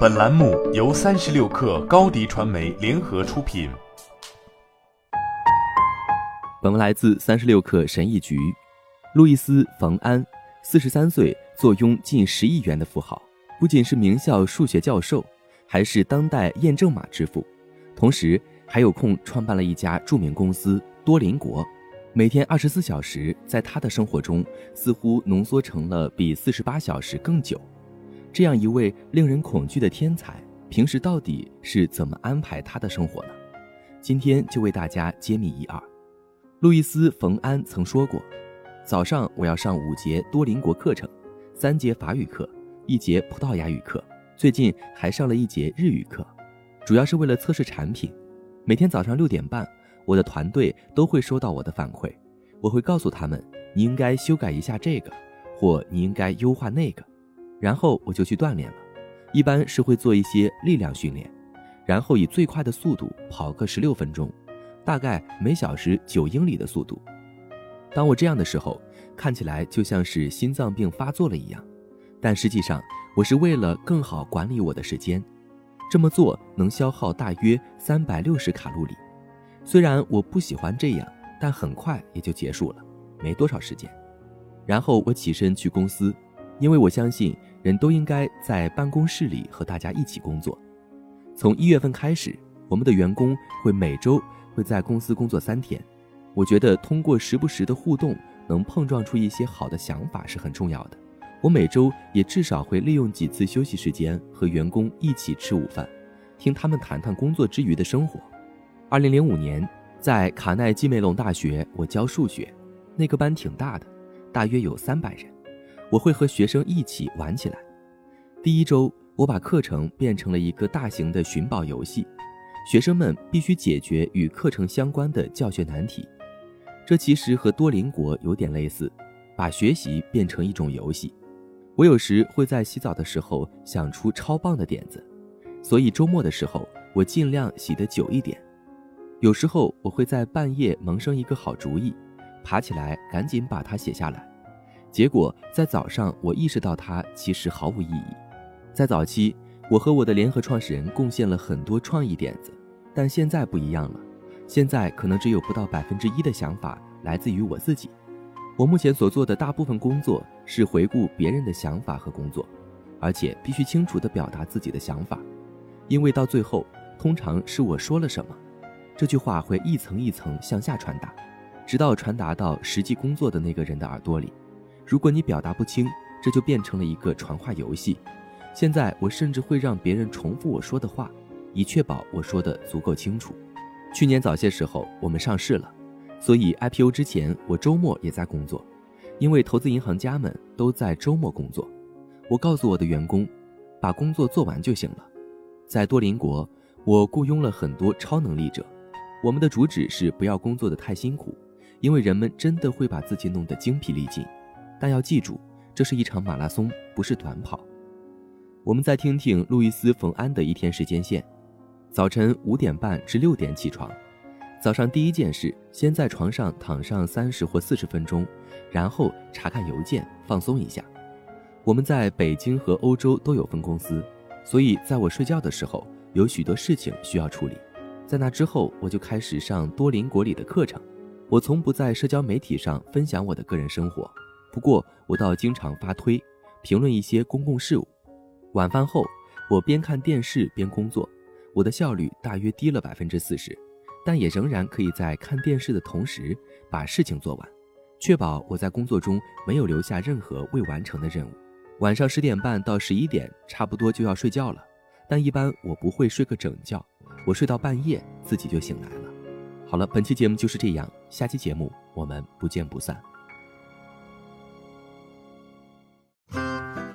本栏目由三十六氪高低传媒联合出品。本文来自三十六氪神译局。路易斯·冯安，四十三岁，坐拥近十亿元的富豪，不仅是名校数学教授，还是当代验证码之父，同时还有空创办了一家著名公司多邻国。每天二十四小时，在他的生活中似乎浓缩成了比四十八小时更久。这样一位令人恐惧的天才，平时到底是怎么安排他的生活呢？今天就为大家揭秘一二。路易斯·冯安曾说过：“早上我要上五节多邻国课程，三节法语课，一节葡萄牙语课，最近还上了一节日语课，主要是为了测试产品。每天早上六点半。”我的团队都会收到我的反馈，我会告诉他们你应该修改一下这个，或你应该优化那个，然后我就去锻炼了。一般是会做一些力量训练，然后以最快的速度跑个十六分钟，大概每小时九英里的速度。当我这样的时候，看起来就像是心脏病发作了一样，但实际上我是为了更好管理我的时间。这么做能消耗大约三百六十卡路里。虽然我不喜欢这样，但很快也就结束了，没多少时间。然后我起身去公司，因为我相信人都应该在办公室里和大家一起工作。从一月份开始，我们的员工会每周会在公司工作三天。我觉得通过时不时的互动，能碰撞出一些好的想法是很重要的。我每周也至少会利用几次休息时间和员工一起吃午饭，听他们谈谈工作之余的生活。二零零五年，在卡耐基梅隆大学，我教数学，那个班挺大的，大约有三百人。我会和学生一起玩起来。第一周，我把课程变成了一个大型的寻宝游戏，学生们必须解决与课程相关的教学难题。这其实和多邻国有点类似，把学习变成一种游戏。我有时会在洗澡的时候想出超棒的点子，所以周末的时候，我尽量洗得久一点。有时候我会在半夜萌生一个好主意，爬起来赶紧把它写下来，结果在早上我意识到它其实毫无意义。在早期，我和我的联合创始人贡献了很多创意点子，但现在不一样了，现在可能只有不到百分之一的想法来自于我自己。我目前所做的大部分工作是回顾别人的想法和工作，而且必须清楚地表达自己的想法，因为到最后通常是我说了什么。这句话会一层一层向下传达，直到传达到实际工作的那个人的耳朵里。如果你表达不清，这就变成了一个传话游戏。现在我甚至会让别人重复我说的话，以确保我说的足够清楚。去年早些时候我们上市了，所以 IPO 之前我周末也在工作，因为投资银行家们都在周末工作。我告诉我的员工，把工作做完就行了。在多邻国，我雇佣了很多超能力者。我们的主旨是不要工作的太辛苦，因为人们真的会把自己弄得精疲力尽。但要记住，这是一场马拉松，不是短跑。我们再听听路易斯·冯安的一天时间线：早晨五点半至六点起床，早上第一件事，先在床上躺上三十或四十分钟，然后查看邮件，放松一下。我们在北京和欧洲都有分公司，所以在我睡觉的时候，有许多事情需要处理。在那之后，我就开始上多邻国里的课程。我从不在社交媒体上分享我的个人生活，不过我倒经常发推，评论一些公共事务。晚饭后，我边看电视边工作，我的效率大约低了百分之四十，但也仍然可以在看电视的同时把事情做完，确保我在工作中没有留下任何未完成的任务。晚上十点半到十一点，差不多就要睡觉了，但一般我不会睡个整觉。我睡到半夜，自己就醒来了。好了，本期节目就是这样，下期节目我们不见不散。